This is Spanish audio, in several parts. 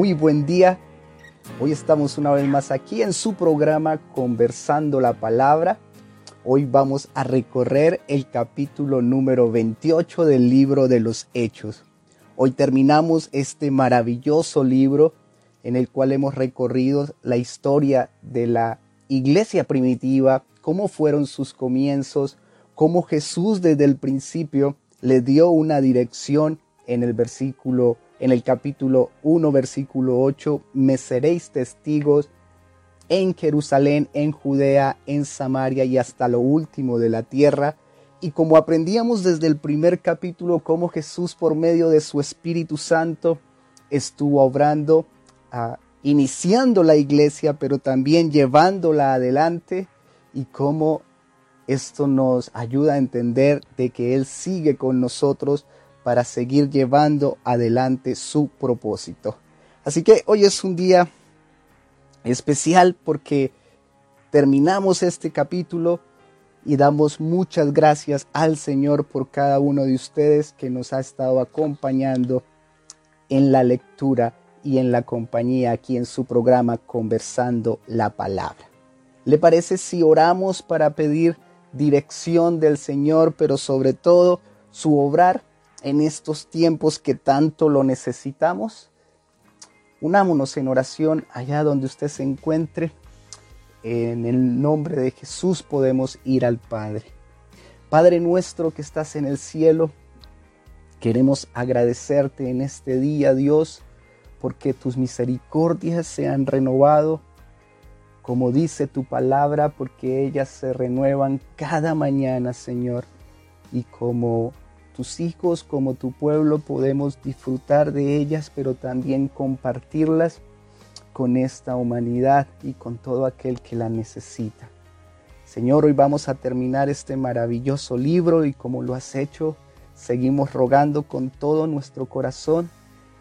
muy buen día. Hoy estamos una vez más aquí en su programa Conversando la Palabra. Hoy vamos a recorrer el capítulo número 28 del libro de los Hechos. Hoy terminamos este maravilloso libro en el cual hemos recorrido la historia de la iglesia primitiva, cómo fueron sus comienzos, cómo Jesús desde el principio le dio una dirección en el versículo en el capítulo 1 versículo 8, me seréis testigos en Jerusalén, en Judea, en Samaria y hasta lo último de la tierra. Y como aprendíamos desde el primer capítulo, cómo Jesús por medio de su Espíritu Santo estuvo obrando, ah, iniciando la iglesia, pero también llevándola adelante y cómo esto nos ayuda a entender de que Él sigue con nosotros para seguir llevando adelante su propósito. Así que hoy es un día especial porque terminamos este capítulo y damos muchas gracias al Señor por cada uno de ustedes que nos ha estado acompañando en la lectura y en la compañía aquí en su programa Conversando la Palabra. ¿Le parece si oramos para pedir dirección del Señor, pero sobre todo su obrar en estos tiempos que tanto lo necesitamos. Unámonos en oración allá donde usted se encuentre. En el nombre de Jesús podemos ir al Padre. Padre nuestro que estás en el cielo, queremos agradecerte en este día, Dios, porque tus misericordias se han renovado como dice tu palabra, porque ellas se renuevan cada mañana, Señor. Y como tus hijos, como tu pueblo, podemos disfrutar de ellas, pero también compartirlas con esta humanidad y con todo aquel que la necesita. Señor, hoy vamos a terminar este maravilloso libro y como lo has hecho, seguimos rogando con todo nuestro corazón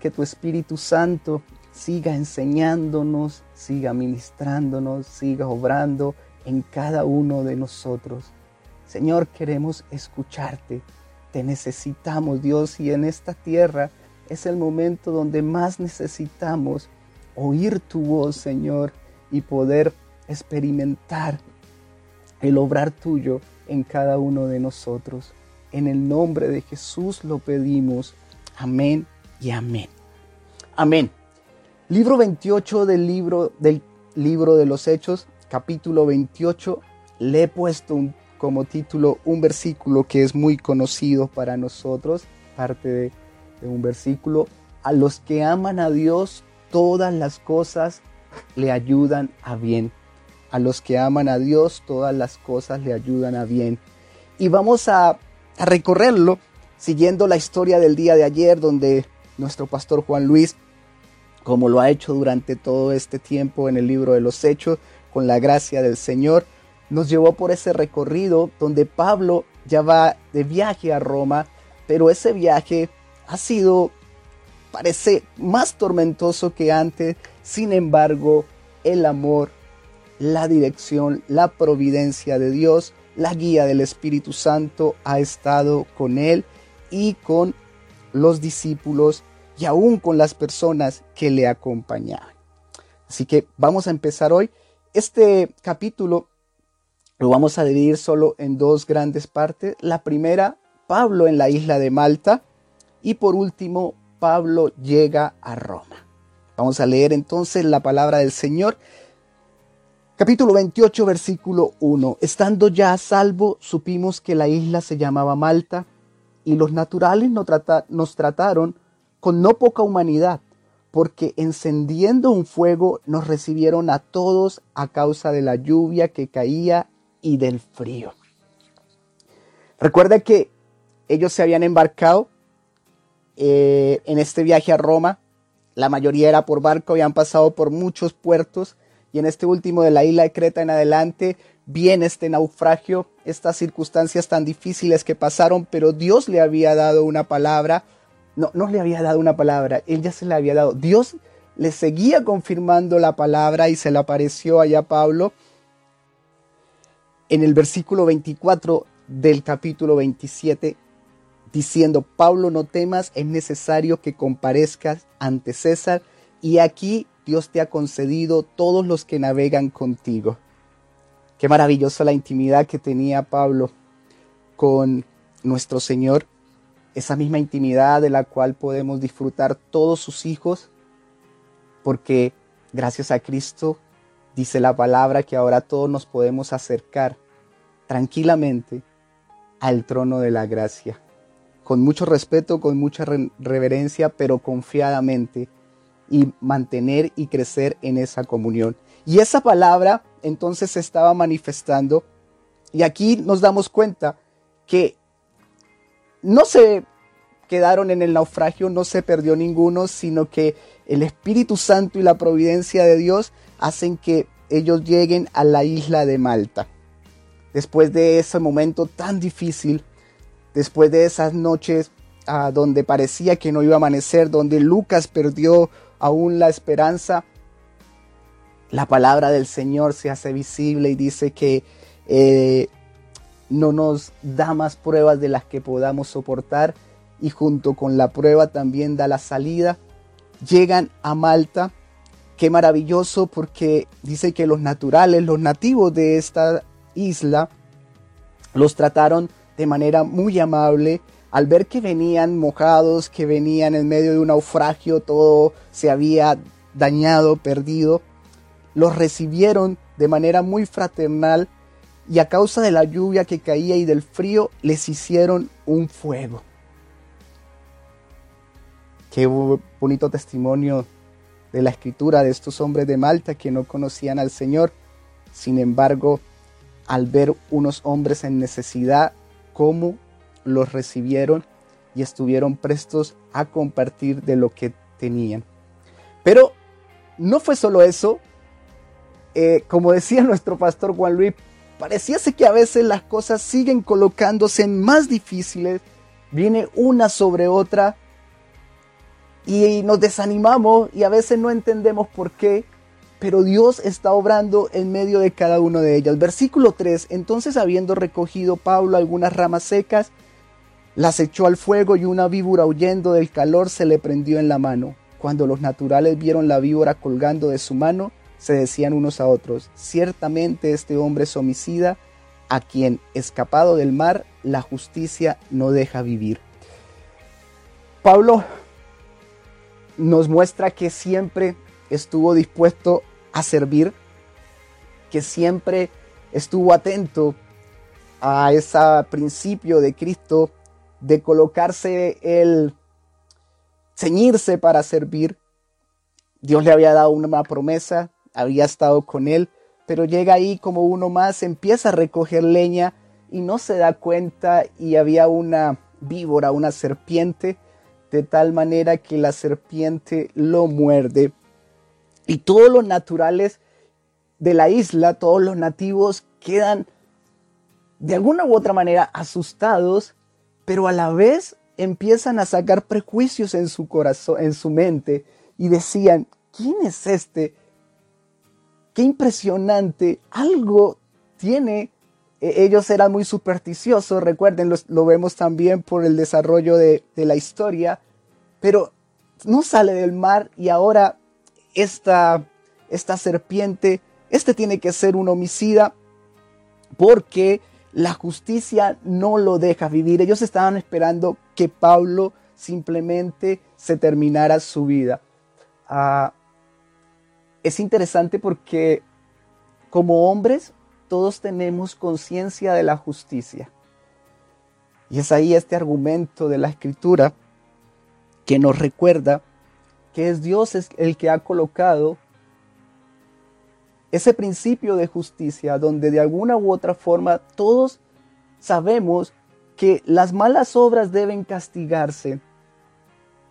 que tu Espíritu Santo siga enseñándonos, siga ministrándonos, siga obrando en cada uno de nosotros. Señor, queremos escucharte. Te necesitamos, Dios, y en esta tierra es el momento donde más necesitamos oír tu voz, Señor, y poder experimentar el obrar tuyo en cada uno de nosotros. En el nombre de Jesús lo pedimos. Amén y amén. Amén. Libro 28 del libro, del libro de los Hechos, capítulo 28, le he puesto como título un versículo que es muy conocido para nosotros, parte de, un versículo, a los que aman a Dios, todas las cosas le ayudan a bien. A los que aman a Dios, todas las cosas le ayudan a bien. Y vamos a recorrerlo siguiendo la historia del día de ayer, donde nuestro pastor Juan Luis como lo ha hecho durante todo este tiempo en el libro de los Hechos, con la gracia del Señor, nos llevó por ese recorrido donde Pablo ya va de viaje a Roma, pero ese viaje ha sido, parece, más tormentoso que antes, sin embargo, el amor, la dirección, la providencia de Dios, la guía del Espíritu Santo ha estado con él y con los discípulos y aún con las personas que le acompañaban. Así que vamos a empezar hoy. Este capítulo lo vamos a dividir solo en dos grandes partes. La primera, Pablo en la isla de Malta. Y por último, Pablo llega a Roma. Vamos a leer entonces la palabra del Señor. Capítulo 28, versículo 1. Estando ya a salvo, supimos que la isla se llamaba Malta y los naturales nos, nos trataron con no poca humanidad, porque encendiendo un fuego nos recibieron a todos a causa de la lluvia que caía y del frío. Recuerda que ellos se habían embarcado eh, en este viaje a Roma, la mayoría era por barco, habían pasado por muchos puertos y en este último de la isla de Creta en adelante viene este naufragio, estas circunstancias tan difíciles que pasaron, pero Dios le había dado una palabra no, no le había dado una palabra, él ya se la había dado. Dios le seguía confirmando la palabra y se le apareció allá a Pablo en el versículo 24 del capítulo 27, diciendo, Pablo, no temas, es necesario que comparezcas ante César, y aquí Dios te ha concedido todos los que navegan contigo. Qué maravillosa la intimidad que tenía Pablo con nuestro Señor, esa misma intimidad de la cual podemos disfrutar todos sus hijos, porque gracias a Cristo dice la palabra que ahora todos nos podemos acercar tranquilamente al trono de la gracia, con mucho respeto, con mucha reverencia, pero confiadamente y mantener y crecer en esa comunión. Y esa palabra entonces se estaba manifestando y aquí nos damos cuenta que no se quedaron en el naufragio, no se perdió ninguno, sino que el Espíritu Santo y la providencia de Dios hacen que ellos lleguen a la isla de Malta. Después de ese momento tan difícil, después de esas noches ah, donde parecía que no iba a amanecer, donde Lucas perdió aún la esperanza, la palabra del Señor se hace visible y dice que eh, no nos da más pruebas de las que podamos soportar y junto con la prueba también da la salida. Llegan a Malta. Qué maravilloso porque dice que los naturales, los nativos de esta isla, los trataron de manera muy amable, al ver que venían mojados, que venían en medio de un naufragio, todo se había dañado, perdido, los recibieron de manera muy fraternal y a causa de la lluvia que caía y del frío les hicieron un fuego. Qué bonito testimonio de la escritura de estos hombres de Malta que no conocían al Señor. Sin embargo, al ver unos hombres en necesidad, cómo los recibieron y estuvieron prestos a compartir de lo que tenían. Pero no fue solo eso. Eh, como decía nuestro pastor Juan Luis, pareciese que a veces las cosas siguen colocándose en más difíciles, viene una sobre otra y nos desanimamos y a veces no entendemos por qué, pero Dios está obrando en medio de cada uno de ellas. Versículo 3, entonces habiendo recogido Pablo algunas ramas secas, las echó al fuego y una víbora huyendo del calor se le prendió en la mano. Cuando los naturales vieron la víbora colgando de su mano, se decían unos a otros, ciertamente este hombre es homicida, a quien, escapado del mar, la justicia no deja vivir. Pablo nos muestra que siempre estuvo dispuesto a servir, que siempre estuvo atento a ese principio de Cristo de colocarse el ceñirse para servir. Dios le había dado una promesa, había estado con él, pero llega ahí como uno más, empieza a recoger leña y no se da cuenta y había una víbora, una serpiente, de tal manera que la serpiente lo muerde. Y todos los naturales de la isla, todos los nativos quedan de alguna u otra manera asustados pero a la vez empiezan a sacar prejuicios en su corazón, en su mente, y decían, ¿quién es este? Qué impresionante, algo tiene. E-, ellos eran muy supersticiosos, recuerden, lo, vemos también por el desarrollo de, de la historia, pero no sale del mar y ahora esta, esta serpiente, este tiene que ser un homicida porque la justicia no lo deja vivir. Ellos estaban esperando que Pablo simplemente se terminara su vida. Ah, es interesante porque como hombres todos tenemos conciencia de la justicia. Y es ahí este argumento de la escritura que nos recuerda que es Dios el que ha colocado ese principio de justicia donde de alguna u otra forma todos sabemos que las malas obras deben castigarse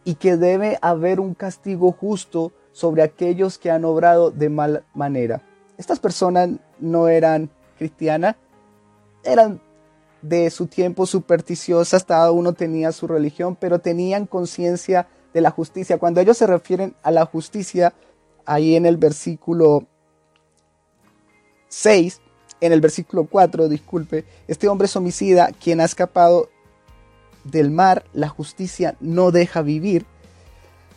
y que debe haber un castigo justo sobre aquellos que han obrado de mal manera. Estas personas no eran cristianas, eran de su tiempo supersticiosas, cada uno tenía su religión, pero tenían conciencia de la justicia. Cuando ellos se refieren a la justicia, ahí en el versículo 6, en el versículo 4, disculpe, este hombre es homicida, quien ha escapado del mar, la justicia no deja vivir.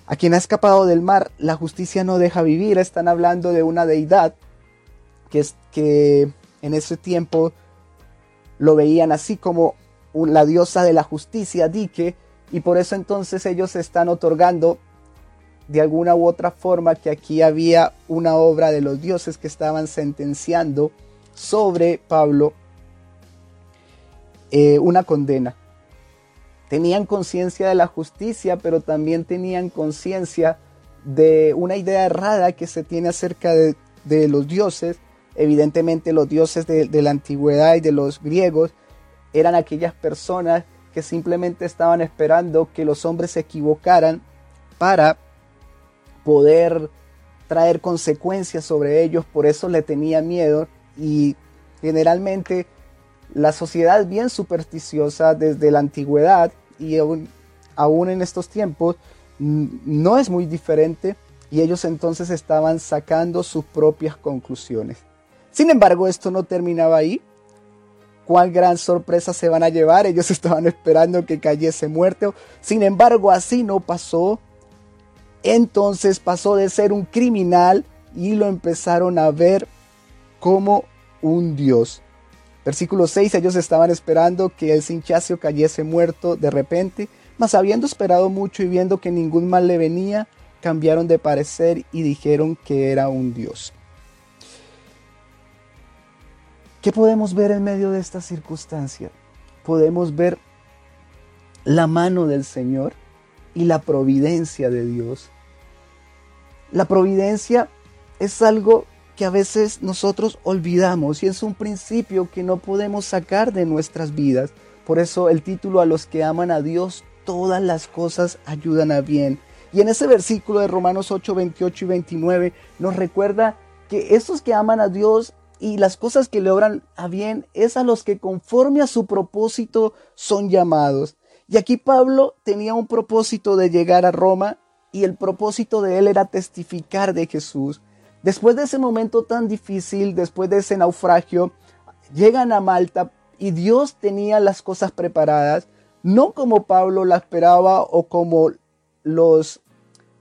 a quien ha escapado del mar, la justicia no deja vivir. Están hablando de una deidad que, es, que en ese tiempo lo veían así como la diosa de la justicia, Dike, y por eso entonces ellos están otorgando de alguna u otra forma que aquí había una obra de los dioses que estaban sentenciando sobre Pablo eh, una condena. Tenían conciencia de la justicia, pero también tenían conciencia de una idea errada que se tiene acerca de, los dioses. Evidentemente los dioses de, la antigüedad y de los griegos eran aquellas personas que simplemente estaban esperando que los hombres se equivocaran para poder traer consecuencias sobre ellos, por eso le tenía miedo y generalmente la sociedad bien supersticiosa desde la antigüedad y aún en estos tiempos no es muy diferente y ellos entonces estaban sacando sus propias conclusiones. Sin embargo, esto no terminaba ahí. Cuál gran sorpresa se van a llevar. Ellos estaban esperando que cayese muerto. Sin embargo, así no pasó. Entonces pasó de ser un criminal y lo empezaron a ver como un dios. Versículo 6, ellos estaban esperando que el sinchacio cayese muerto de repente, mas habiendo esperado mucho y viendo que ningún mal le venía, cambiaron de parecer y dijeron que era un dios. ¿Qué podemos ver en medio de esta circunstancia? Podemos ver la mano del Señor y la providencia de Dios. La providencia es algo que a veces nosotros olvidamos y es un principio que no podemos sacar de nuestras vidas. Por eso el título a los que aman a Dios, todas las cosas ayudan a bien. Y en ese versículo de Romanos 8, 28 y 29 nos recuerda que estos que aman a Dios y las cosas que le obran a bien es a los que conforme a su propósito son llamados. Y aquí Pablo tenía un propósito de llegar a Roma y el propósito de él era testificar de Jesús. Después de ese momento tan difícil, después de ese naufragio, llegan a Malta y Dios tenía las cosas preparadas, no como Pablo la esperaba o como los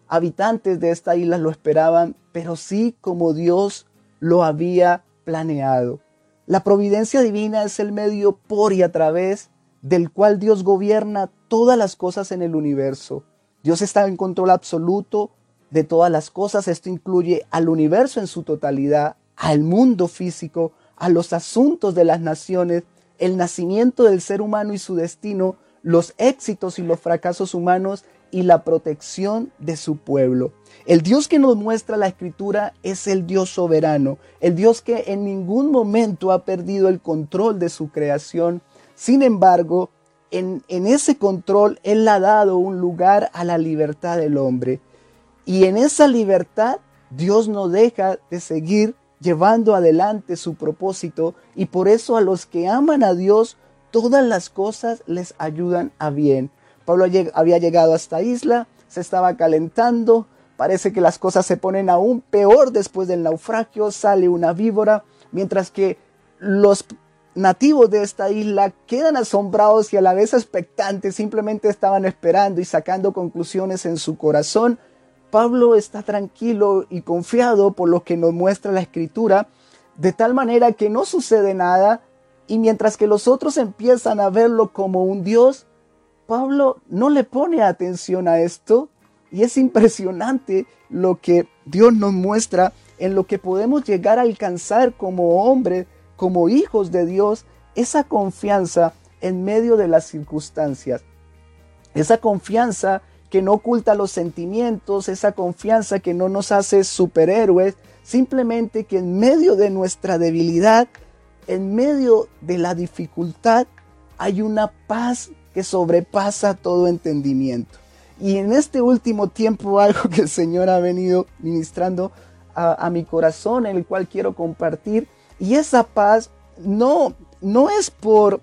habitantes de esta isla lo esperaban, pero sí como Dios lo había planeado. La providencia divina es el medio por y a través del cual Dios gobierna todas las cosas en el universo. Dios está en control absoluto de todas las cosas. Esto incluye al universo en su totalidad, al mundo físico, a los asuntos de las naciones, el nacimiento del ser humano y su destino, los éxitos y los fracasos humanos y la protección de su pueblo. El Dios que nos muestra la escritura es el Dios soberano, el Dios que en ningún momento ha perdido el control de su creación sin embargo, en, ese control Él ha dado un lugar a la libertad del hombre. Y en esa libertad Dios no deja de seguir llevando adelante su propósito y por eso a los que aman a Dios todas las cosas les ayudan a bien. Pablo había llegado a esta isla, se estaba calentando, parece que las cosas se ponen aún peor después del naufragio, sale una víbora, mientras que los nativos de esta isla quedan asombrados y a la vez expectantes, simplemente estaban esperando y sacando conclusiones en su corazón. Pablo está tranquilo y confiado por lo que nos muestra la escritura, de tal manera que no sucede nada y mientras que los otros empiezan a verlo como un Dios, Pablo no le pone atención a esto y es impresionante lo que Dios nos muestra en lo que podemos llegar a alcanzar como hombres como hijos de Dios esa confianza en medio de las circunstancias. Esa confianza que no oculta los sentimientos, esa confianza que no nos hace superhéroes, simplemente que en medio de nuestra debilidad, en medio de la dificultad, hay una paz que sobrepasa todo entendimiento. Y en este último tiempo algo que el Señor ha venido ministrando a, mi corazón, en el cual quiero compartir, y esa paz no, no es por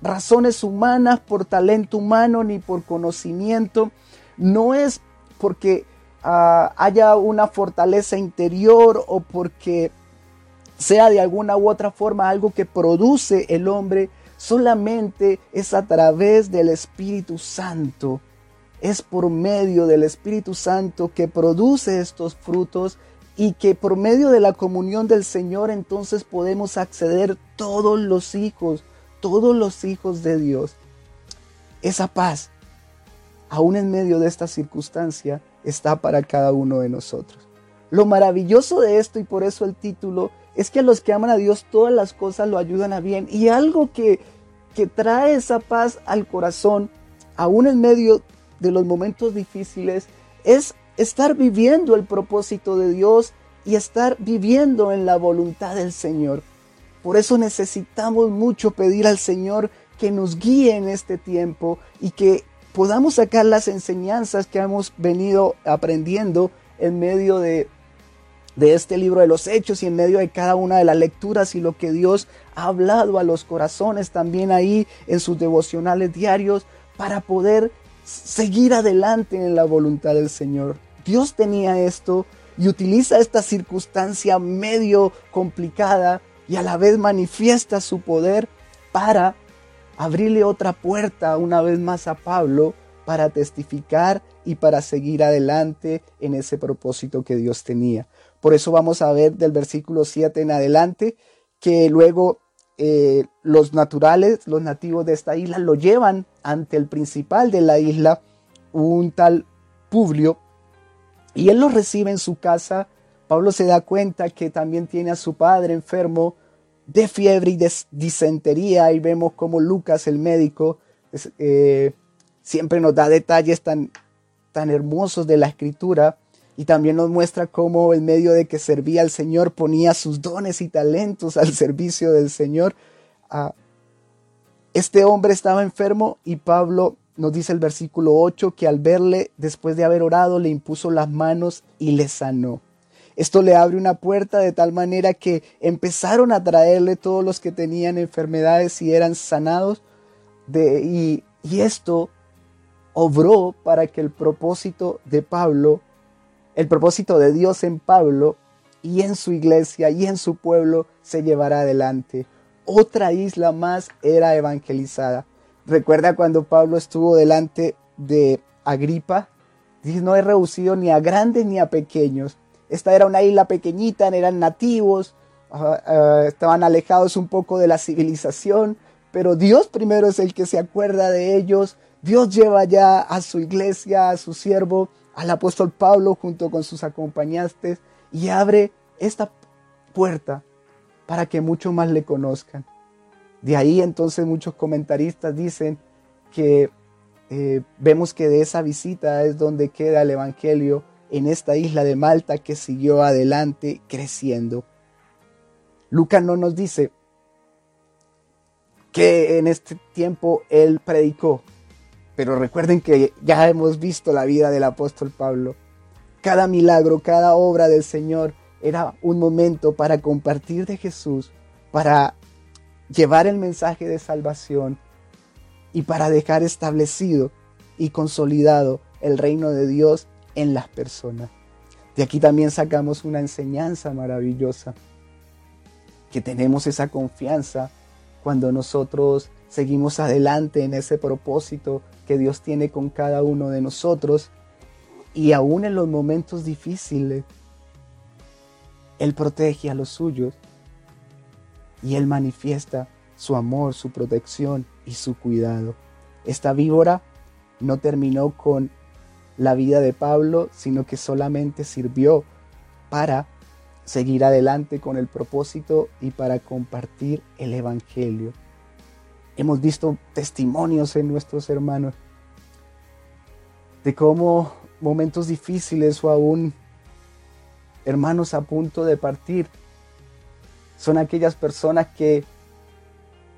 razones humanas, por talento humano, ni por conocimiento. No es porque ah, haya una fortaleza interior o porque sea de alguna u otra forma algo que produce el hombre, solamente es a través del Espíritu Santo. es por medio del Espíritu Santo que produce estos frutos y que por medio de la comunión del Señor entonces podemos acceder todos los hijos, todos los hijos de Dios. Esa paz, aún en medio de esta circunstancia, está para cada uno de nosotros. Lo maravilloso de esto y por eso el título es que a los que aman a Dios todas las cosas lo ayudan a bien y algo que, que trae esa paz al corazón, aún en medio de los momentos difíciles, es estar viviendo el propósito de Dios y estar viviendo en la voluntad del Señor. Por eso necesitamos mucho pedir al Señor que nos guíe en este tiempo y que podamos sacar las enseñanzas que hemos venido aprendiendo en medio de, de este libro de los hechos y en medio de cada una de las lecturas y lo que Dios ha hablado a los corazones también ahí en sus devocionales diarios para poder seguir adelante en la voluntad del Señor. Dios tenía esto y utiliza esta circunstancia medio complicada y a la vez manifiesta su poder para abrirle otra puerta una vez más a Pablo para testificar y para seguir adelante en ese propósito que Dios tenía. Por eso vamos a ver del versículo 7 en adelante que luego eh, los naturales, los nativos de esta isla, lo llevan ante el principal de la isla, un tal Publio, y él lo recibe en su casa. Pablo se da cuenta que también tiene a su padre enfermo de fiebre y de disentería, y vemos como Lucas, el médico, eh, siempre nos da detalles tan, tan hermosos de la escritura y también nos muestra cómo en medio de que servía al Señor ponía sus dones y talentos al servicio del Señor. Ah, este hombre estaba enfermo y Pablo nos dice el versículo 8 que al verle, después de haber orado, le impuso las manos y le sanó. Esto le abre una puerta de tal manera que empezaron a traerle todos los que tenían enfermedades y eran sanados. De, y, y esto obró para que el propósito de Pablo el propósito de Dios en Pablo y en su iglesia y en su pueblo se llevará adelante. Otra isla más era evangelizada. Recuerda cuando Pablo estuvo delante de Agripa, dice, no he reducido ni a grandes ni a pequeños. Esta era una isla pequeñita, eran nativos, ah, ah, estaban alejados un poco de la civilización, pero Dios primero es el que se acuerda de ellos. Dios lleva ya a su iglesia, a su siervo, al apóstol Pablo junto con sus acompañantes y abre esta puerta para que muchos más le conozcan. De ahí entonces muchos comentaristas dicen que eh, vemos que de esa visita es donde queda el Evangelio en esta isla de Malta que siguió adelante creciendo. Lucas no nos dice que en este tiempo él predicó, pero recuerden que ya hemos visto la vida del apóstol Pablo. Cada milagro, cada obra del Señor era un momento para compartir de Jesús, para llevar el mensaje de salvación y para dejar establecido y consolidado el reino de Dios en las personas. De aquí también sacamos una enseñanza maravillosa, que tenemos esa confianza cuando nosotros seguimos adelante en ese propósito que Dios tiene con cada uno de nosotros y aún en los momentos difíciles, Él protege a los suyos y Él manifiesta su amor, su protección y su cuidado. Esta víbora no terminó con la vida de Pablo, sino que solamente sirvió para seguir adelante con el propósito y para compartir el Evangelio. Hemos visto testimonios en nuestros hermanos de cómo momentos difíciles o aún hermanos a punto de partir son aquellas personas que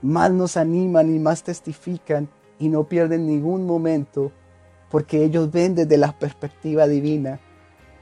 más nos animan y más testifican y no pierden ningún momento porque ellos ven desde la perspectiva divina,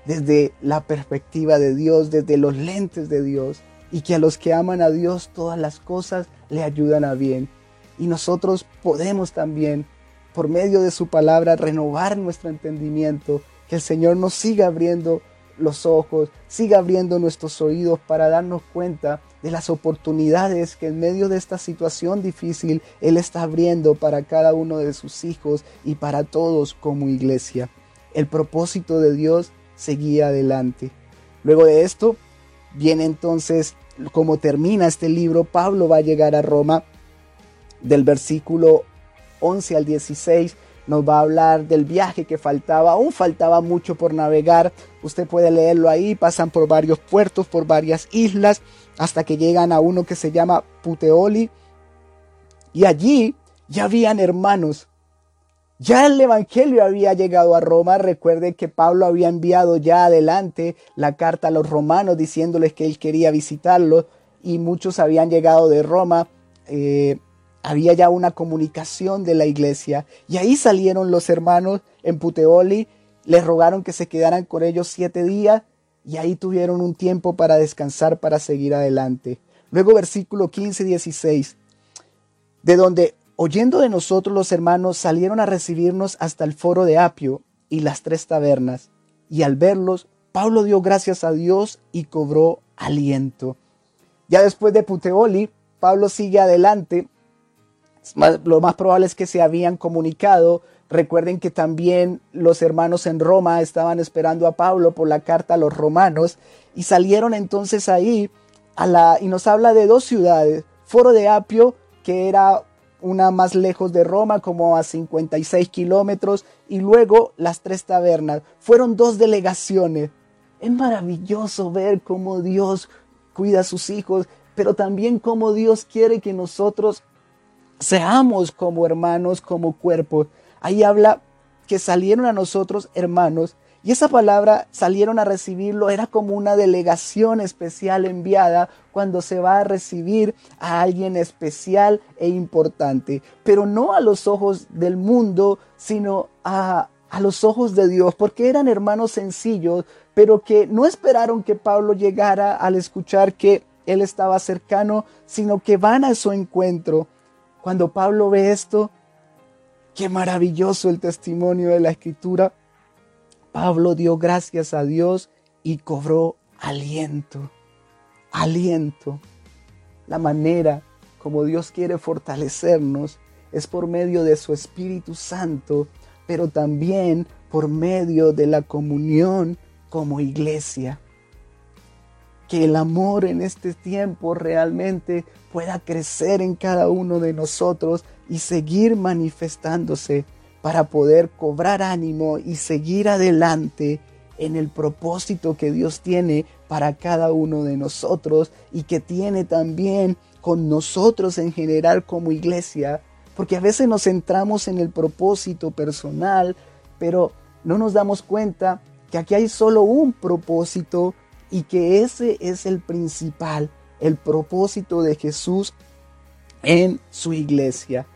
desde la perspectiva de Dios, desde los lentes de Dios y que a los que aman a Dios todas las cosas le ayudan a bien y nosotros podemos también, por medio de su palabra, renovar nuestro entendimiento, que el Señor nos siga abriendo los ojos, siga abriendo nuestros oídos para darnos cuenta de las oportunidades que en medio de esta situación difícil Él está abriendo para cada uno de sus hijos y para todos como iglesia. El propósito de Dios seguía adelante. Luego de esto, viene entonces, como termina este libro, Pablo va a llegar a Roma del versículo 11 al 16 nos va a hablar del viaje que faltaba, aún faltaba mucho por navegar, usted puede leerlo ahí, pasan por varios puertos, por varias islas, hasta que llegan a uno que se llama Puteoli, y allí ya habían hermanos, ya el Evangelio había llegado a Roma. Recuerden que Pablo había enviado ya adelante la carta a los romanos diciéndoles que él quería visitarlos y muchos habían llegado de Roma. Eh, había ya una comunicación de la iglesia y ahí salieron los hermanos en Puteoli, les rogaron que se quedaran con ellos siete días y ahí tuvieron un tiempo para descansar, para seguir adelante. Luego versículo 15 y 16, de donde oyendo de nosotros los hermanos salieron a recibirnos hasta el foro de Apio y las tres tabernas, y al verlos, Pablo dio gracias a Dios y cobró aliento. Ya después de Puteoli, Pablo sigue adelante lo más probable es que se habían comunicado. Recuerden que también los hermanos en Roma estaban esperando a Pablo por la carta a los romanos y salieron entonces ahí a la y nos habla de dos ciudades, Foro de Apio, que era una más lejos de Roma, como a 56 kilómetros, y luego las tres tabernas. Fueron dos delegaciones. Es maravilloso ver cómo Dios cuida a sus hijos, pero también cómo Dios quiere que nosotros seamos como hermanos, como cuerpo. Ahí habla que salieron a nosotros hermanos y esa palabra salieron a recibirlo era como una delegación especial enviada cuando se va a recibir a alguien especial e importante, pero no a los ojos del mundo, sino a, a los ojos de Dios, porque eran hermanos sencillos, pero que no esperaron que Pablo llegara al escuchar que él estaba cercano, sino que van a su encuentro cuando Pablo ve esto, qué maravilloso el testimonio de la escritura. Pablo dio gracias a Dios y cobró aliento. Aliento. La manera como Dios quiere fortalecernos es por medio de su Espíritu Santo, pero también por medio de la comunión como iglesia que el amor en este tiempo realmente pueda crecer en cada uno de nosotros y seguir manifestándose para poder cobrar ánimo y seguir adelante en el propósito que Dios tiene para cada uno de nosotros y que tiene también con nosotros en general como iglesia, porque a veces nos centramos en el propósito personal, pero no nos damos cuenta que aquí hay solo un propósito y que ese es el principal, el propósito de Jesús en su iglesia.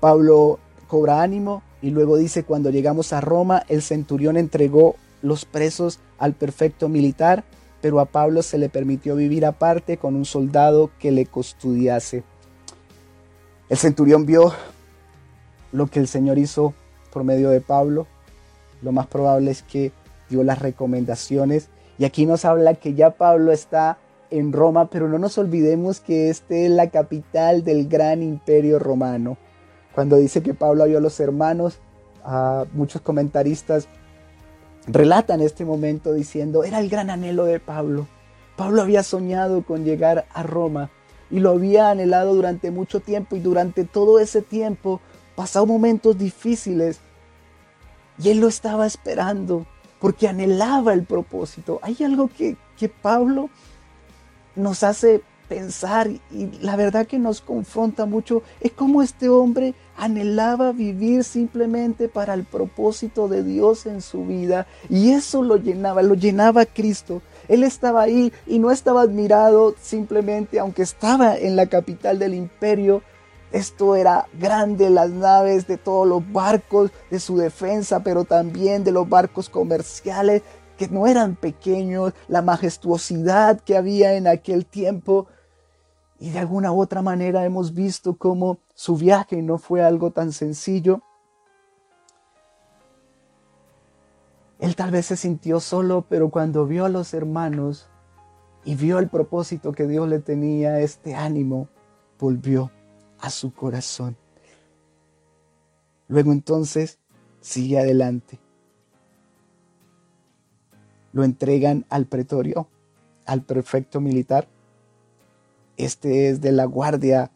Pablo cobra ánimo y luego dice, cuando llegamos a Roma, el centurión entregó los presos al perfecto militar, pero a Pablo se le permitió vivir aparte con un soldado que le custodiase. El centurión vio lo que el Señor hizo por medio de Pablo. Lo más probable es que dio las recomendaciones y aquí nos habla que ya Pablo está en Roma, pero no nos olvidemos que este es la capital del gran imperio romano. Cuando dice que Pablo vio a los hermanos, muchos comentaristas relatan este momento diciendo, era el gran anhelo de Pablo. Pablo había soñado con llegar a Roma y lo había anhelado durante mucho tiempo y durante todo ese tiempo pasó momentos difíciles y él lo estaba esperando porque anhelaba el propósito. Hay algo que, que Pablo nos hace pensar y la verdad que nos confronta mucho es cómo este hombre anhelaba vivir simplemente para el propósito de Dios en su vida y eso lo llenaba, lo llenaba Cristo. Él estaba ahí y no estaba admirado simplemente, aunque estaba en la capital del imperio, esto era grande, las naves de todos los barcos de su defensa, pero también de los barcos comerciales que no eran pequeños, la majestuosidad que había en aquel tiempo. Y de alguna u otra manera hemos visto cómo su viaje no fue algo tan sencillo. Él tal vez se sintió solo, pero cuando vio a los hermanos, y vio el propósito que Dios le tenía, este ánimo volvió a su corazón. Luego entonces sigue adelante. Lo entregan al pretorio, al prefecto militar. Este es de la guardia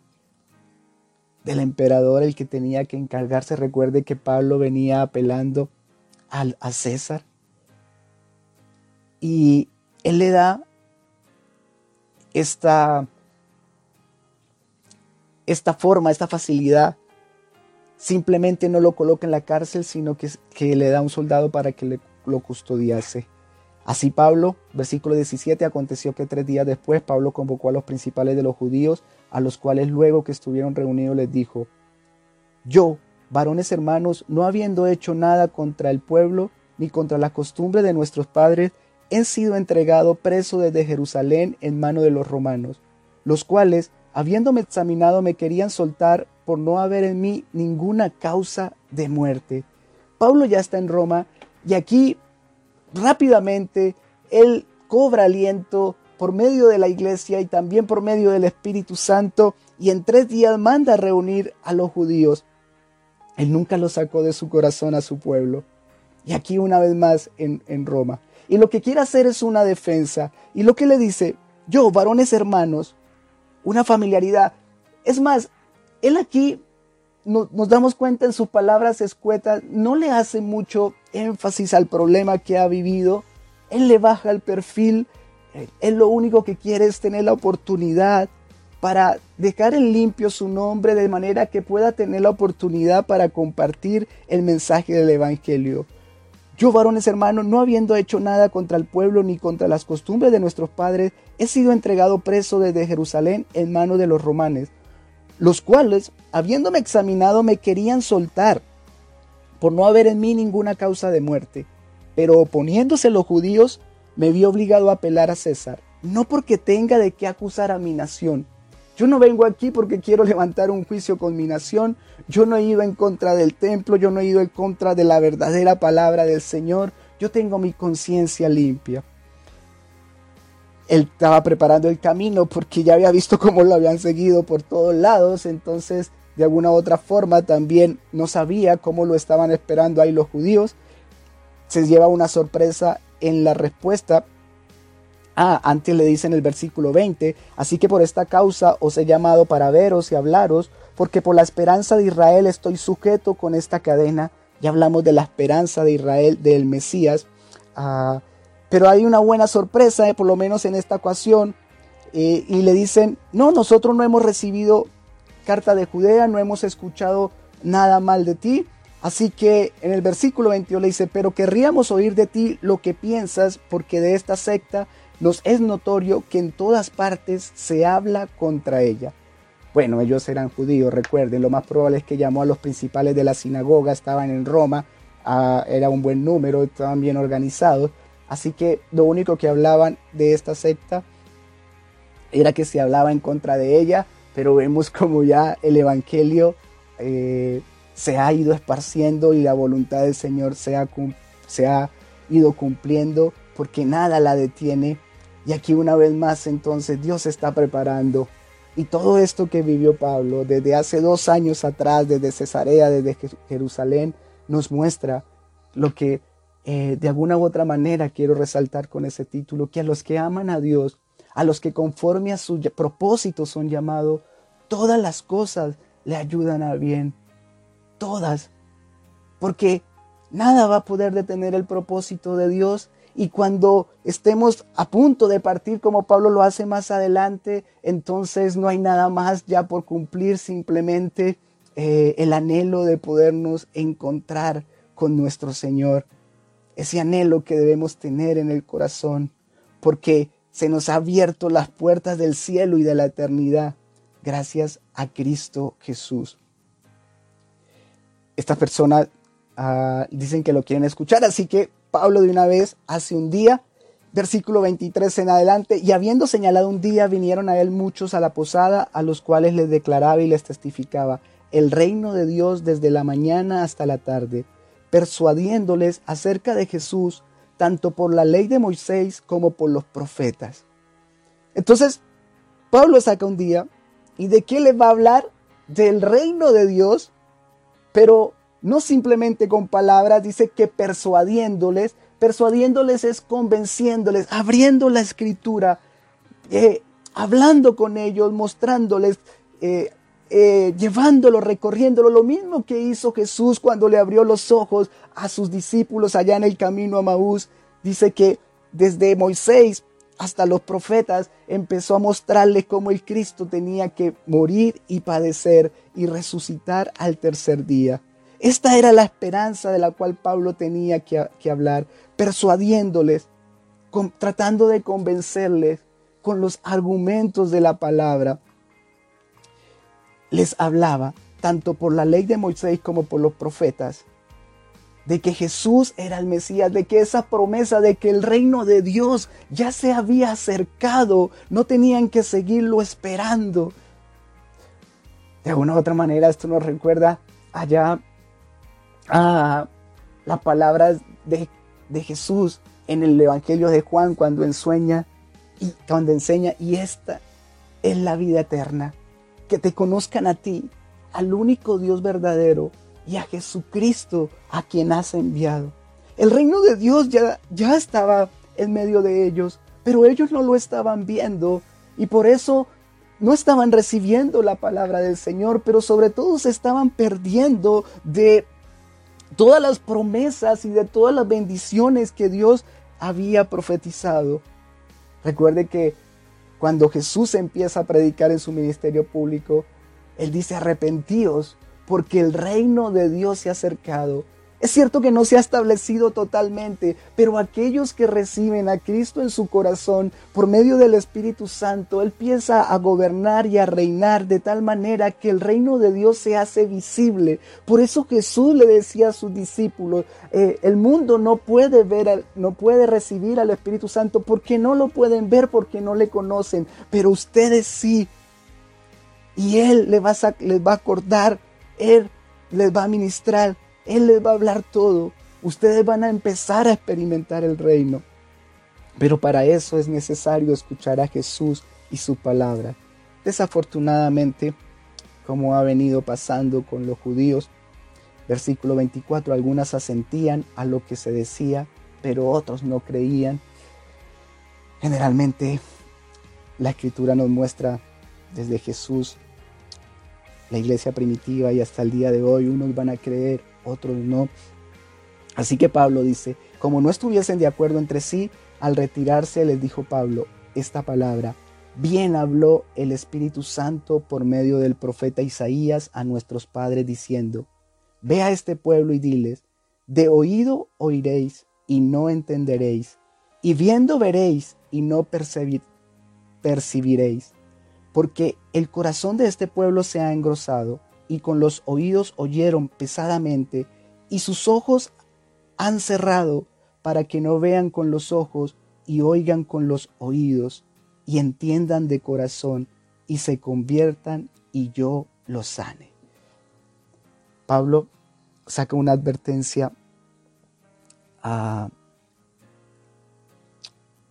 del emperador el que tenía que encargarse. Recuerde que Pablo venía apelando al, a César. Y él le da esta, esta forma, esta facilidad. Simplemente no lo coloca en la cárcel, sino que, que le da un soldado para que lo custodiase. Así Pablo, versículo 17, aconteció que tres días después Pablo convocó a los principales de los judíos, a los cuales luego que estuvieron reunidos les dijo, yo, varones hermanos, no habiendo hecho nada contra el pueblo ni contra la costumbre de nuestros padres, he sido entregado preso desde Jerusalén en mano de los romanos, los cuales, habiéndome examinado, me querían soltar por no haber en mí ninguna causa de muerte. Pablo ya está en Roma y aquí rápidamente Él cobra aliento por medio de la iglesia y también por medio del Espíritu Santo y en tres días manda reunir a los judíos. Él nunca lo sacó de su corazón a su pueblo. Y aquí una vez más en, en Roma. Y lo que quiere hacer es una defensa. Y lo que le dice, yo, varones hermanos, una familiaridad. Es más, él aquí nos damos cuenta en sus palabras escuetas, no le hace mucho énfasis al problema que ha vivido, él le baja el perfil, él lo único que quiere es tener la oportunidad para dejar en limpio su nombre de manera que pueda tener la oportunidad para compartir el mensaje del Evangelio. Yo, varones hermanos, no habiendo hecho nada contra el pueblo ni contra las costumbres de nuestros padres, he sido entregado preso desde Jerusalén en manos de los romanes los cuales, habiéndome examinado, me querían soltar, por no haber en mí ninguna causa de muerte. Pero oponiéndose los judíos, me vi obligado a apelar a César, no porque tenga de qué acusar a mi nación. Yo no vengo aquí porque quiero levantar un juicio con mi nación. Yo no he ido en contra del templo, yo no he ido en contra de la verdadera palabra del Señor. Yo tengo mi conciencia limpia él estaba preparando el camino porque ya había visto cómo lo habían seguido por todos lados, entonces de alguna u otra forma también no sabía cómo lo estaban esperando ahí los judíos. Se lleva una sorpresa en la respuesta. Ah, antes le dice en el versículo 20, así que por esta causa os he llamado para veros y hablaros, porque por la esperanza de Israel estoy sujeto con esta cadena. Ya hablamos de la esperanza de Israel, del Mesías. Ah, pero hay una buena sorpresa, eh, por lo menos en esta ocasión, eh, y le dicen, no, nosotros no hemos recibido carta de Judea, no hemos escuchado nada mal de ti. Así que en el versículo 21 le dice, pero querríamos oír de ti lo que piensas, porque de esta secta nos es notorio que en todas partes se habla contra ella. Bueno, ellos eran judíos, recuerden, lo más probable es que llamó a los principales de la sinagoga, estaban en Roma, ah, era un buen número, estaban bien organizados, Así que lo único que hablaban de esta secta era que se hablaba en contra de ella, pero vemos como ya el Evangelio eh, se ha ido esparciendo y la voluntad del Señor se ha, se ha ido cumpliendo porque nada la detiene. Y aquí una vez más entonces Dios está preparando. Y todo esto que vivió Pablo desde hace dos años atrás, desde Cesarea, desde Jerusalén, nos muestra lo que eh, de alguna u otra manera quiero resaltar con ese título que a los que aman a Dios, a los que conforme a su propósito son llamados, todas las cosas le ayudan a bien. Todas. Porque nada va a poder detener el propósito de Dios. Y cuando estemos a punto de partir como Pablo lo hace más adelante, entonces no hay nada más ya por cumplir, simplemente eh, el anhelo de podernos encontrar con nuestro Señor ese anhelo que debemos tener en el corazón, porque se nos ha abierto las puertas del cielo y de la eternidad gracias a Cristo Jesús. Estas personas ah, dicen que lo quieren escuchar, así que Pablo de una vez hace un día, versículo 23 en adelante, y habiendo señalado un día, vinieron a él muchos a la posada, a los cuales les declaraba y les testificaba el reino de Dios desde la mañana hasta la tarde persuadiéndoles acerca de Jesús, tanto por la ley de Moisés como por los profetas. Entonces, Pablo saca un día y de qué le va a hablar? Del reino de Dios, pero no simplemente con palabras, dice que persuadiéndoles, persuadiéndoles es convenciéndoles, abriendo la escritura, eh, hablando con ellos, mostrándoles, eh, eh, llevándolo, recorriéndolo, lo mismo que hizo Jesús cuando le abrió los ojos a sus discípulos allá en el camino a Maús. Dice que desde Moisés hasta los profetas empezó a mostrarles cómo el Cristo tenía que morir y padecer y resucitar al tercer día. Esta era la esperanza de la cual Pablo tenía que, hablar, persuadiéndoles, tratando de convencerles con los argumentos de la palabra. Les hablaba tanto por la ley de Moisés como por los profetas de que Jesús era el Mesías, de que esa promesa de que el reino de Dios ya se había acercado, no tenían que seguirlo esperando. De alguna u otra manera esto nos recuerda allá a la palabra de, de Jesús en el Evangelio de Juan cuando enseña y cuando enseña y esta es la vida eterna, que te conozcan a ti, al único Dios verdadero y a Jesucristo a quien has enviado. El reino de Dios ya, ya estaba en medio de ellos, pero ellos no lo estaban viendo y por eso no estaban recibiendo la palabra del Señor, pero sobre todo se estaban perdiendo de todas las promesas y de todas las bendiciones que Dios había profetizado. Recuerde que cuando Jesús empieza a predicar en su ministerio público, Él dice arrepentíos porque el reino de Dios se ha acercado. Es cierto que no se ha establecido totalmente, pero aquellos que reciben a Cristo en su corazón por medio del Espíritu Santo, Él empieza a gobernar y a reinar de tal manera que el reino de Dios se hace visible. Por eso Jesús le decía a sus discípulos, eh, el mundo no puede ver, no puede recibir al Espíritu Santo porque no lo pueden ver, porque no le conocen, pero ustedes sí. Y Él les va a, les va a acordar él les va a ministrar, Él les va a hablar todo. Ustedes van a empezar a experimentar el reino. Pero para eso es necesario escuchar a Jesús y su palabra. Desafortunadamente, como ha venido pasando con los judíos, versículo 24, algunas asentían a lo que se decía, pero otros no creían. Generalmente la escritura nos muestra desde Jesús la iglesia primitiva y hasta el día de hoy. Unos van a creer, otros no. Así que Pablo dice, como no estuviesen de acuerdo entre sí, al retirarse les dijo Pablo esta palabra, bien habló el Espíritu Santo por medio del profeta Isaías a nuestros padres diciendo, ve a este pueblo y diles, de oído oiréis y no entenderéis, y viendo veréis y no percibiréis porque el corazón de este pueblo se ha engrosado, y con los oídos oyeron pesadamente, y sus ojos han cerrado, para que no vean con los ojos y oigan con los oídos, y entiendan de corazón, y se conviertan, y yo los sane. Pablo saca una advertencia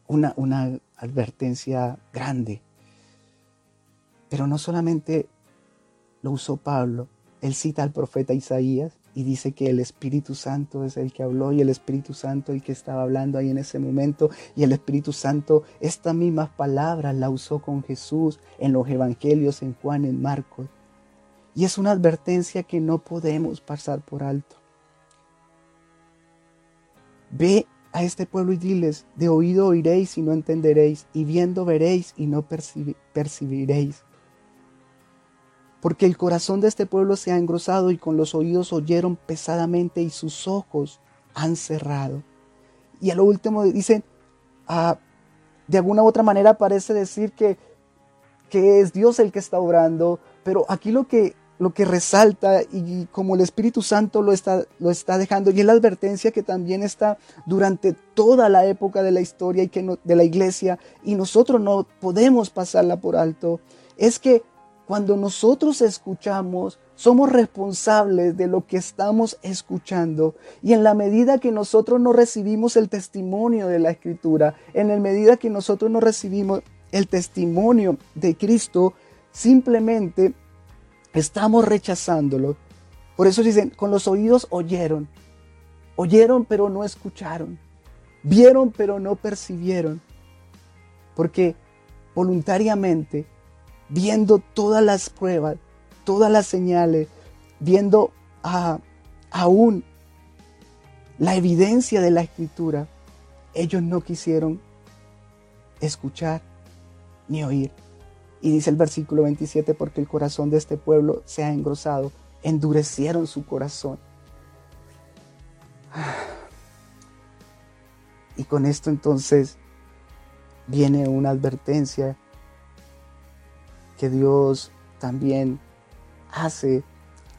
una, una advertencia grande pero no solamente lo usó Pablo, él cita al profeta Isaías y dice que el Espíritu Santo es el que habló y el Espíritu Santo el que estaba hablando ahí en ese momento y el Espíritu Santo estas mismas palabras la usó con Jesús en los evangelios en Juan en Marcos. Y es una advertencia que no podemos pasar por alto. Ve a este pueblo y diles, de oído oiréis y no entenderéis, y viendo veréis y no percibiréis porque el corazón de este pueblo se ha engrosado y con los oídos oyeron pesadamente y sus ojos han cerrado. Y a lo último dicen, ah, de alguna u otra manera parece decir que, que es Dios el que está obrando, pero aquí lo que, lo que resalta y como el Espíritu Santo lo está, lo está dejando, y es la advertencia que también está durante toda la época de la historia y que de la iglesia, y nosotros no podemos pasarla por alto, es que cuando nosotros escuchamos, somos responsables de lo que estamos escuchando. Y en la medida que nosotros no recibimos el testimonio de la escritura, en la medida que nosotros no recibimos el testimonio de Cristo, simplemente estamos rechazándolo. Por eso dicen, con los oídos oyeron, oyeron pero no escucharon, vieron pero no percibieron, porque voluntariamente, viendo todas las pruebas, todas las señales, viendo a, aún la evidencia de la escritura, ellos no quisieron escuchar ni oír. Y dice el versículo 27, porque el corazón de este pueblo se ha engrosado, endurecieron su corazón. Y con esto entonces viene una advertencia que Dios también hace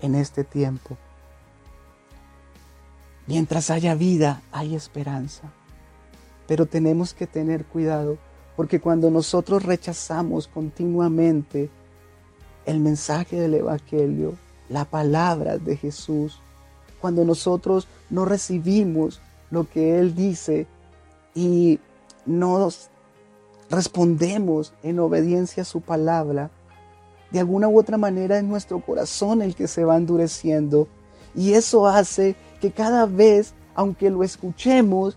en este tiempo. Mientras haya vida, hay esperanza. Pero tenemos que tener cuidado porque cuando nosotros rechazamos continuamente el mensaje del Evangelio, la palabra de Jesús, cuando nosotros no recibimos lo que Él dice y nos respondemos en obediencia a su palabra, de alguna u otra manera es nuestro corazón el que se va endureciendo. Y eso hace que cada vez, aunque lo escuchemos,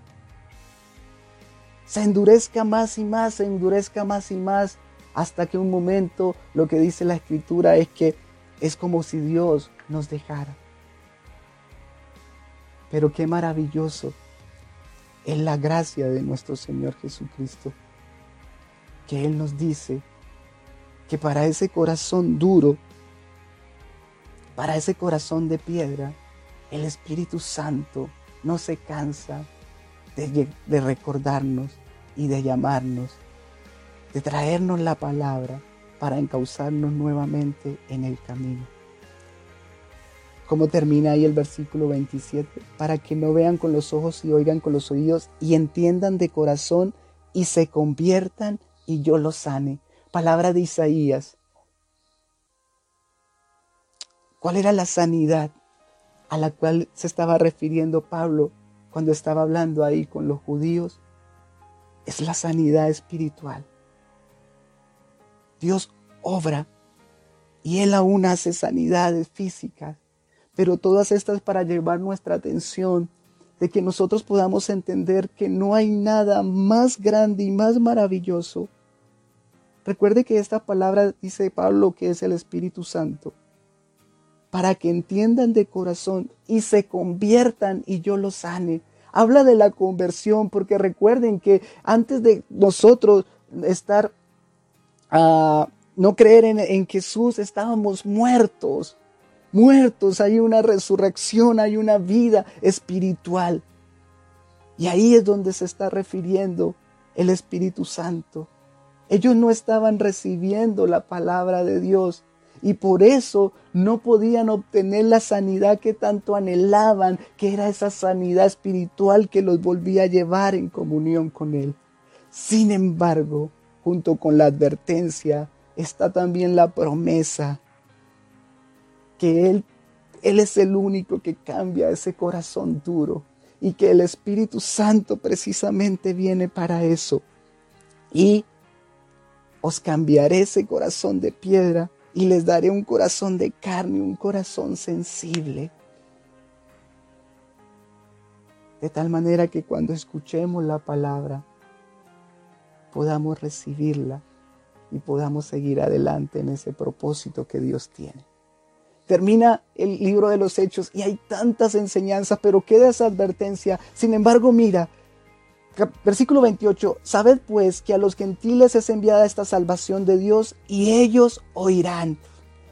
se endurezca más y más, se endurezca más y más, hasta que un momento lo que dice la escritura es que es como si Dios nos dejara. Pero qué maravilloso es la gracia de nuestro Señor Jesucristo que Él nos dice que para ese corazón duro, para ese corazón de piedra, el Espíritu Santo no se cansa de, recordarnos y de llamarnos, de traernos la palabra para encauzarnos nuevamente en el camino. Como termina ahí el versículo 27, para que no vean con los ojos y oigan con los oídos y entiendan de corazón y se conviertan y yo los sane. Palabra de Isaías. ¿Cuál era la sanidad a la cual se estaba refiriendo Pablo cuando estaba hablando ahí con los judíos? Es la sanidad espiritual. Dios obra y Él aún hace sanidades físicas, pero todas estas para llevar nuestra atención de que nosotros podamos entender que no hay nada más grande y más maravilloso Recuerde que esta palabra dice Pablo que es el Espíritu Santo, para que entiendan de corazón y se conviertan y yo los sane. Habla de la conversión, porque recuerden que antes de nosotros estar, a no creer en Jesús, estábamos muertos, muertos. Hay una resurrección, hay una vida espiritual. Y ahí es donde se está refiriendo el Espíritu Santo. Ellos no estaban recibiendo la palabra de Dios y por eso no podían obtener la sanidad que tanto anhelaban, que era esa sanidad espiritual que los volvía a llevar en comunión con Él. Sin embargo, junto con la advertencia, está también la promesa que Él, Él es el único que cambia ese corazón duro y que el Espíritu Santo precisamente viene para eso. Y os cambiaré ese corazón de piedra y les daré un corazón de carne, un corazón sensible. De tal manera que cuando escuchemos la palabra podamos recibirla y podamos seguir adelante en ese propósito que Dios tiene. Termina el libro de los hechos y hay tantas enseñanzas, pero queda esa advertencia. Sin embargo, mira, Versículo 28, sabed pues que a los gentiles es enviada esta salvación de Dios y ellos oirán.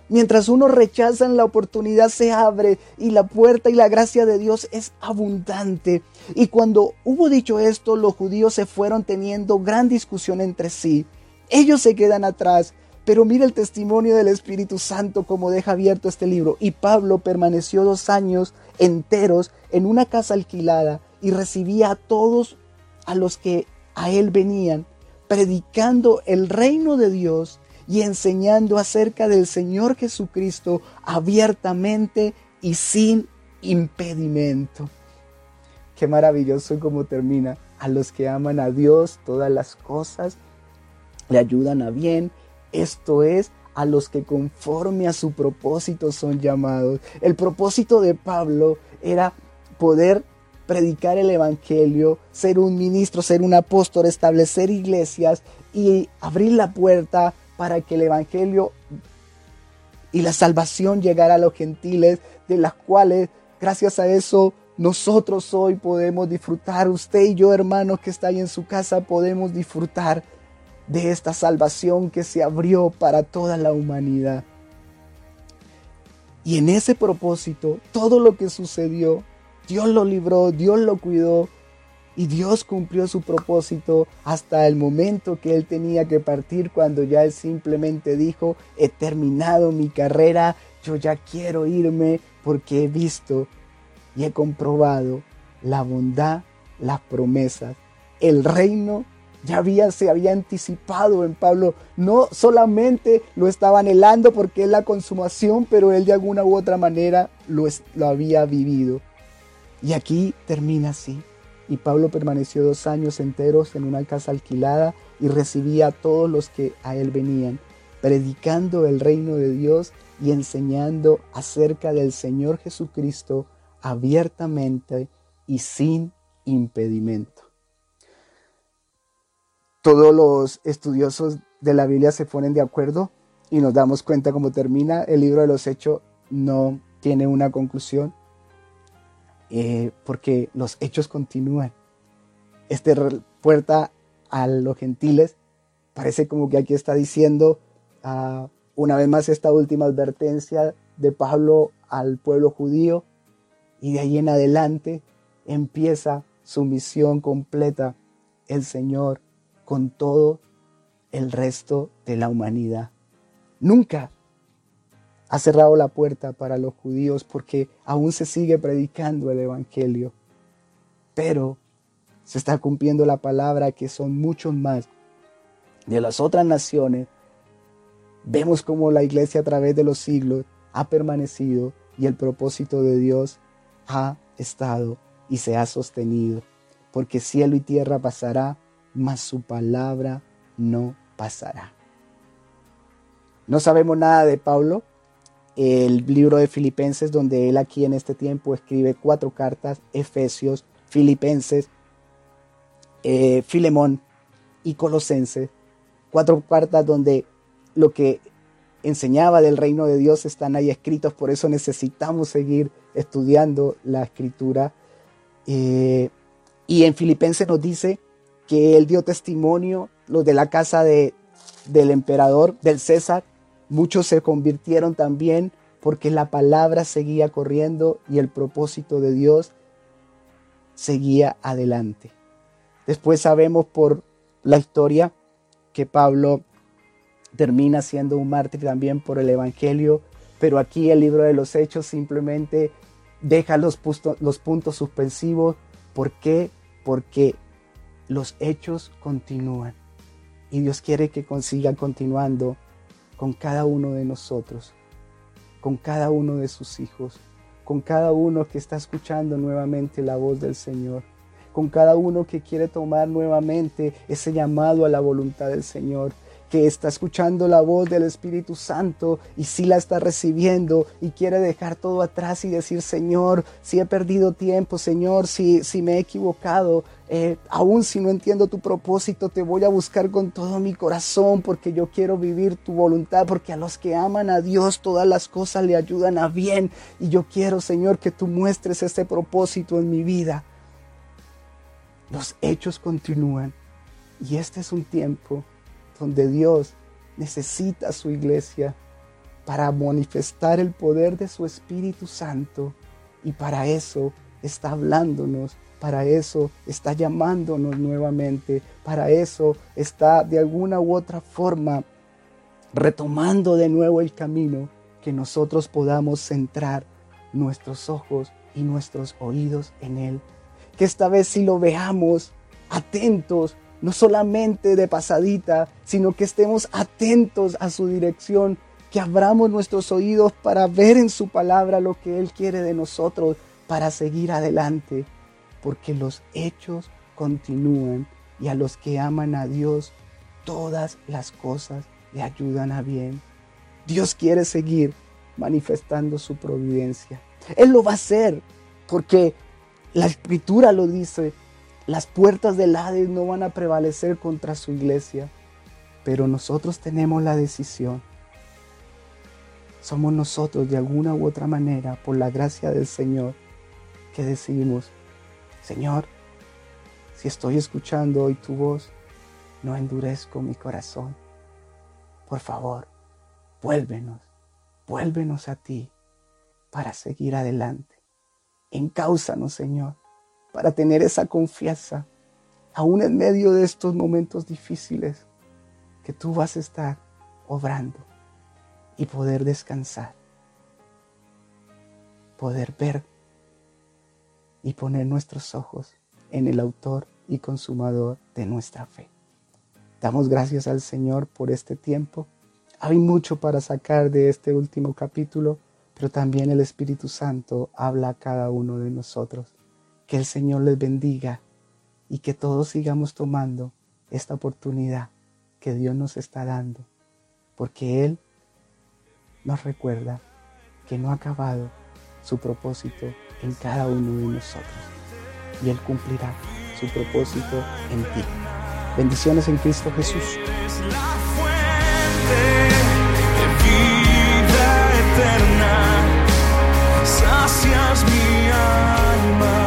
Mientras unos rechazan, la oportunidad se abre y la puerta y la gracia de Dios es abundante. Y cuando hubo dicho esto, los judíos se fueron teniendo gran discusión entre sí. Ellos se quedan atrás, pero mira el testimonio del Espíritu Santo como deja abierto este libro. Y Pablo permaneció dos años enteros en una casa alquilada y recibía a todos a los que a él venían, predicando el reino de Dios y enseñando acerca del Señor Jesucristo abiertamente y sin impedimento. Qué maravilloso como termina. A los que aman a Dios, todas las cosas le ayudan a bien. Esto es a los que conforme a su propósito son llamados. El propósito de Pablo era poder predicar el Evangelio, ser un ministro, ser un apóstol, establecer iglesias y abrir la puerta para que el Evangelio y la salvación llegara a los gentiles, de las cuales, gracias a eso, nosotros hoy podemos disfrutar, usted y yo, hermanos que está ahí en su casa, podemos disfrutar de esta salvación que se abrió para toda la humanidad. Y en ese propósito, todo lo que sucedió, Dios lo libró, Dios lo cuidó y Dios cumplió su propósito hasta el momento que él tenía que partir cuando ya él simplemente dijo, he terminado mi carrera, yo ya quiero irme porque he visto y he comprobado la bondad, las promesas, el reino ya había, se había anticipado en Pablo. No solamente lo estaba anhelando porque es la consumación, pero él de alguna u otra manera lo, lo había vivido. Y aquí termina así. Y Pablo permaneció dos años enteros en una casa alquilada y recibía a todos los que a él venían, predicando el reino de Dios y enseñando acerca del Señor Jesucristo abiertamente y sin impedimento. Todos los estudiosos de la Biblia se ponen de acuerdo y nos damos cuenta cómo termina el libro de los hechos, no tiene una conclusión, eh, porque los hechos continúan. Este puerta a los gentiles parece como que aquí está diciendo ah, una vez más esta última advertencia de Pablo al pueblo judío y de ahí en adelante empieza su misión completa el Señor con todo el resto de la humanidad. Nunca ha cerrado la puerta para los judíos porque aún se sigue predicando el Evangelio. Pero se está cumpliendo la palabra que son muchos más de las otras naciones. Vemos cómo la iglesia a través de los siglos ha permanecido y el propósito de Dios ha estado y se ha sostenido. Porque cielo y tierra pasará, mas su palabra no pasará. No sabemos nada de Pablo, el libro de Filipenses, donde él aquí en este tiempo escribe cuatro cartas, Efesios, Filipenses, eh, Filemón y Colosenses, cuatro cartas donde lo que enseñaba del reino de Dios están ahí escritos, por eso necesitamos seguir estudiando la escritura. Eh, y en Filipenses nos dice que él dio testimonio, los de la casa de, del emperador, del César, muchos se convirtieron también porque la palabra seguía corriendo y el propósito de Dios seguía adelante. Después sabemos por la historia que Pablo termina siendo un mártir también por el Evangelio, pero aquí el libro de los Hechos simplemente deja los, puntos suspensivos. ¿Por qué? Porque los hechos continúan. Y Dios quiere que consiga continuando con cada uno de nosotros, con cada uno de sus hijos, con cada uno que está escuchando nuevamente la voz del Señor, con cada uno que quiere tomar nuevamente ese llamado a la voluntad del Señor, que está escuchando la voz del Espíritu Santo y si la está recibiendo y quiere dejar todo atrás y decir, Señor, si he perdido tiempo, Señor, si, si me he equivocado, eh, aún si no entiendo tu propósito, te voy a buscar con todo mi corazón porque yo quiero vivir tu voluntad, porque a los que aman a Dios todas las cosas le ayudan a bien y yo quiero, Señor, que tú muestres este propósito en mi vida. Los hechos continúan y este es un tiempo donde Dios necesita su iglesia para manifestar el poder de su Espíritu Santo. Y para eso está hablándonos, para eso está llamándonos nuevamente, para eso está de alguna u otra forma retomando de nuevo el camino que nosotros podamos centrar nuestros ojos y nuestros oídos en Él. Que esta vez si lo veamos atentos no solamente de pasadita, sino que estemos atentos a su dirección, que abramos nuestros oídos para ver en su palabra lo que Él quiere de nosotros para seguir adelante, porque los hechos continúan y a los que aman a Dios todas las cosas le ayudan a bien. Dios quiere seguir manifestando su providencia. Él lo va a hacer porque la escritura lo dice. Las puertas del Hades no van a prevalecer contra su iglesia, pero nosotros tenemos la decisión. Somos nosotros de alguna u otra manera, por la gracia del Señor, que decidimos, Señor, si estoy escuchando hoy tu voz, no endurezco mi corazón. Por favor, vuélvenos, vuélvenos a ti para seguir adelante. Encáusanos, Señor, para tener esa confianza, aún en medio de estos momentos difíciles, que tú vas a estar obrando y poder descansar, poder ver y poner nuestros ojos en el autor y consumador de nuestra fe. Damos gracias al Señor por este tiempo. Hay mucho para sacar de este último capítulo, pero también el Espíritu Santo habla a cada uno de nosotros. Que el Señor les bendiga y que todos sigamos tomando esta oportunidad que Dios nos está dando, porque Él nos recuerda que no ha acabado su propósito en cada uno de nosotros y Él cumplirá su propósito en ti. Bendiciones en Cristo Jesús. sacias mi alma.